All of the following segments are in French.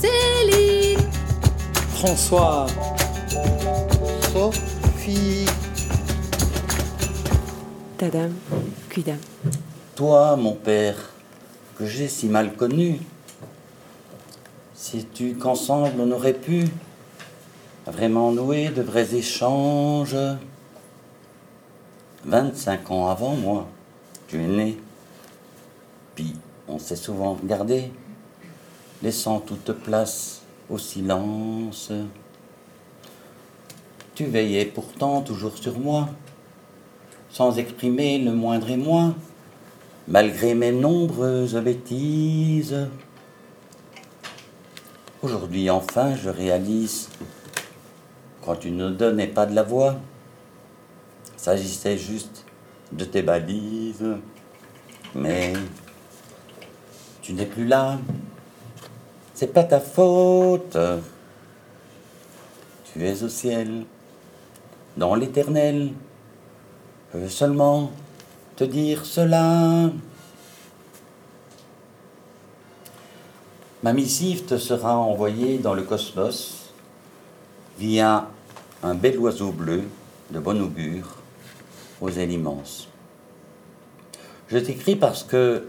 Céline, François, Sophie. Tadam, Cuidam. Toi, mon père, que j'ai si mal connu, sais-tu qu'ensemble on aurait pu vraiment nouer de vrais échanges? 25 ans avant moi, tu es né. S'est souvent regardé, laissant toute place au silence. Tu veillais pourtant toujours sur moi, sans exprimer le moindre émoi, malgré mes nombreuses bêtises. Aujourd'hui enfin je réalise, quand tu ne donnais pas de la voix, s'agissait juste de tes balises. Mais tu n'es plus là, c'est pas ta faute. Tu es au ciel, dans l'éternel. Je veux seulement te dire cela. Ma missive te sera envoyée dans le cosmos via un bel oiseau bleu de bon augure aux ailes immenses. Je t'écris parce que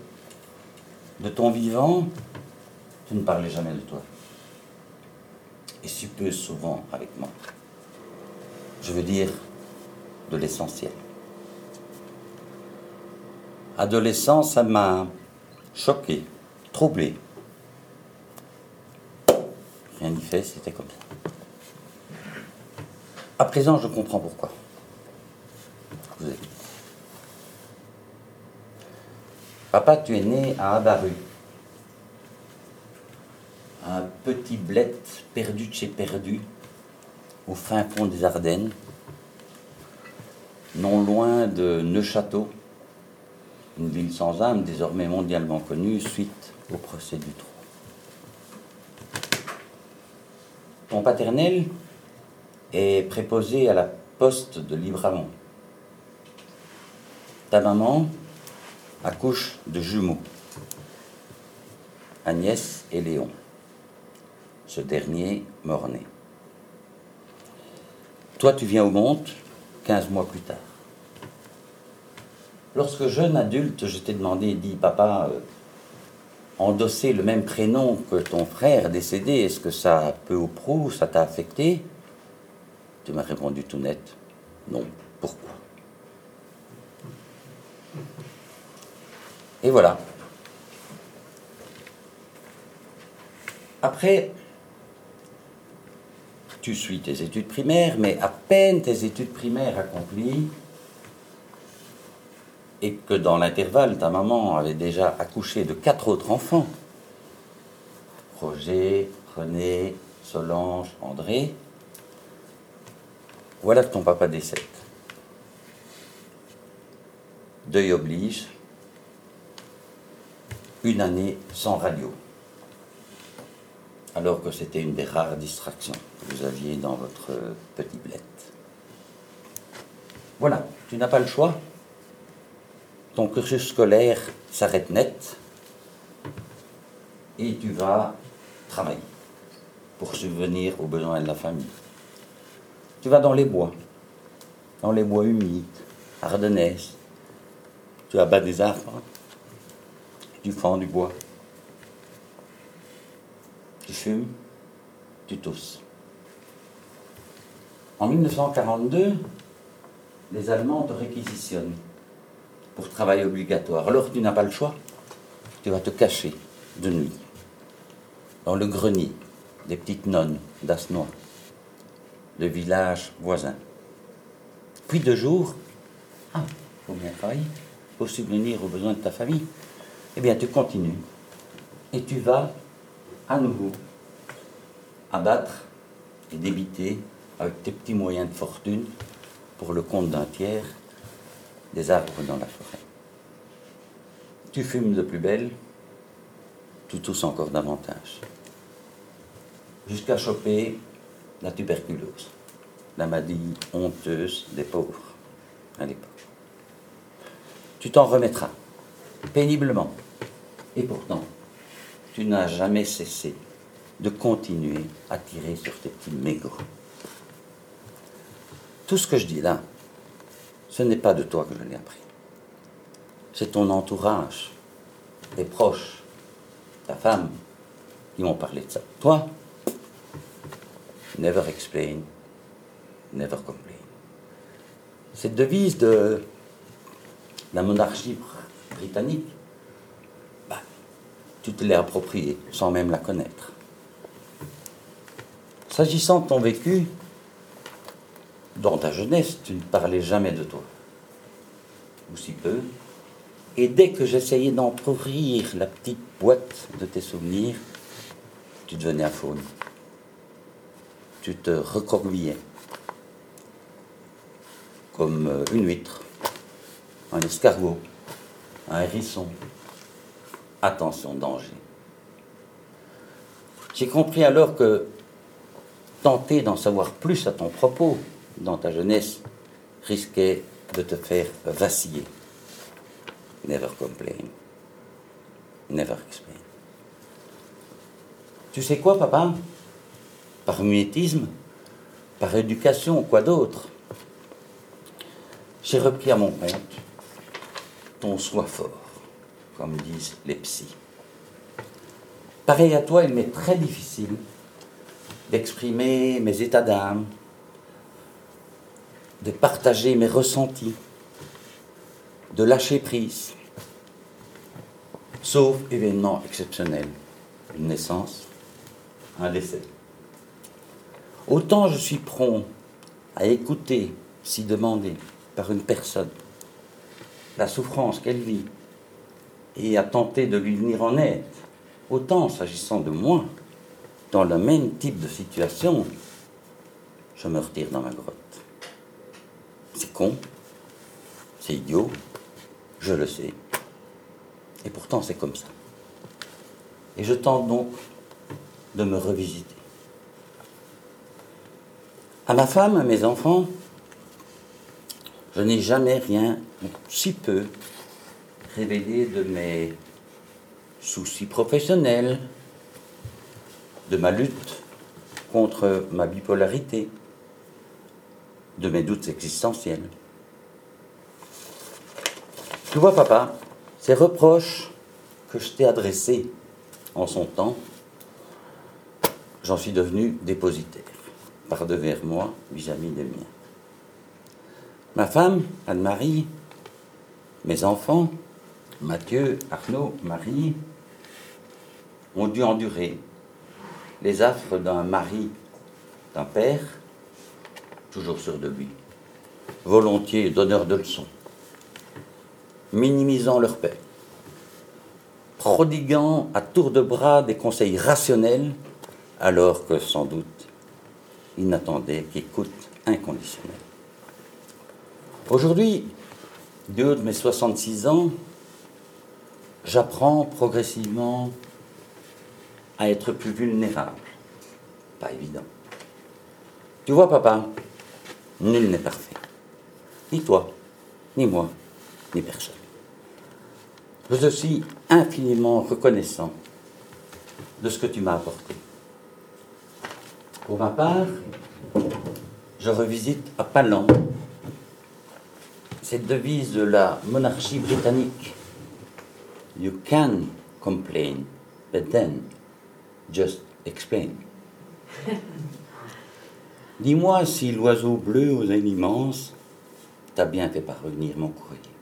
de ton vivant, tu ne parlais jamais de toi. Et si peu souvent avec moi. Je veux dire de l'essentiel. Adolescent, ça m'a choqué, troublé. Rien n'y fait, c'était comme ça. À présent, je comprends pourquoi. Papa, tu es né à Abaru, un petit bled perdu de chez perdu, au fin fond des Ardennes, non loin de Neuchâteau, une ville sans âme désormais mondialement connue suite au procès du trou. Ton paternel est préposé à la poste de Libramont. Ta maman accouche de jumeaux, Agnès et Léon. Ce dernier mort-né. Toi, tu viens au monde 15 mois plus tard. Lorsque jeune adulte, je t'ai demandé, dis papa, euh, endosser le même prénom que ton frère décédé, est-ce que ça, peu ou prou, ça t'a affecté? Tu m'as répondu tout net, non. Pourquoi? Et voilà. Après, tu suis tes études primaires, mais à peine tes études primaires accomplies, et que dans l'intervalle, ta maman avait déjà accouché de quatre autres enfants, Roger, René, Solange, André, voilà que ton papa décède. Deuil oblige, une année sans radio, alors que c'était une des rares distractions que vous aviez dans votre petit bled. Voilà, tu n'as pas le choix. Ton cursus scolaire s'arrête net et tu vas travailler pour subvenir aux besoins de la famille. Tu vas dans les bois, dans les bois humides, ardennaises. Tu abats des arbres, tu fends du bois. Tu fumes, tu tousses. En 1942, les Allemands te réquisitionnent pour travail obligatoire. Alors tu n'as pas le choix. Tu vas te cacher de nuit dans le grenier des petites nonnes d'Asnois, le village voisin. Puis de jour, ah, faut bien travailler, faut subvenir aux besoins de ta famille. Eh bien, tu continues et tu vas à nouveau abattre et débiter avec tes petits moyens de fortune pour le compte d'un tiers des arbres dans la forêt. Tu fumes de plus belle, tu tousses encore davantage, jusqu'à choper la tuberculose, la maladie honteuse des pauvres à l'époque. Tu t'en remettras, péniblement, et pourtant, tu n'as jamais cessé de continuer à tirer sur tes petits mégots. Tout ce que je dis là, ce n'est pas de toi que je l'ai appris. C'est ton entourage, tes proches, ta femme, qui m'ont parlé de ça. Toi, never explain, never complain. Cette devise de la monarchie britannique, tu te l'es appropriée sans même la connaître. S'agissant de ton vécu, dans ta jeunesse, tu ne parlais jamais de toi, ou si peu, et dès que j'essayais d'entrouvrir la petite boîte de tes souvenirs, tu devenais un. Tu te recroquevillais comme euh, une huître, un escargot, un hérisson. Attention, danger. J'ai compris alors que tenter d'en savoir plus à ton propos dans ta jeunesse risquait de te faire vaciller. Never complain. Never explain. Tu sais quoi, papa? Par muétisme, par éducation, quoi d'autre J'ai repris à mon compte ton soi fort, comme disent les psys. Pareil à toi, il m'est très difficile d'exprimer mes états d'âme, de partager mes ressentis, de lâcher prise, sauf événement exceptionnel, une naissance, un décès. Autant je suis prompt à écouter, si demandé par une personne, la souffrance qu'elle vit et à tenter de lui venir en aide, autant s'agissant de moi, dans le même type de situation, je me retire dans ma grotte. C'est con, c'est idiot, je le sais. Et pourtant, c'est comme ça. Et je tente donc de me revisiter. À ma femme, à mes enfants, je n'ai jamais rien, si peu, révélé de mes soucis professionnels, de ma lutte contre ma bipolarité, de mes doutes existentiels. Tu vois, papa, ces reproches que je t'ai adressés en son temps, j'en suis devenu dépositaire, par devers moi vis-à-vis des miens. Ma femme, Anne-Marie, mes enfants, Mathieu, Arnaud, Marie, ont dû endurer les affres d'un mari, d'un père, toujours sûr de lui, volontiers donneur de leçons, minimisant leur paix, prodiguant à tour de bras des conseils rationnels, alors que sans doute il n'attendait qu'écoute inconditionnelle. Aujourd'hui, haut de mes 66 ans, j'apprends progressivement à être plus vulnérable. Pas évident. Tu vois, papa, nul n'est parfait. Ni toi, ni moi, ni personne. Je suis infiniment reconnaissant de ce que tu m'as apporté. Pour ma part, je revisite à pas cette devise de la monarchie britannique. You can complain, but then just explain. Dis-moi si l'oiseau bleu aux ailes immenses t'a bien fait parvenir mon courrier.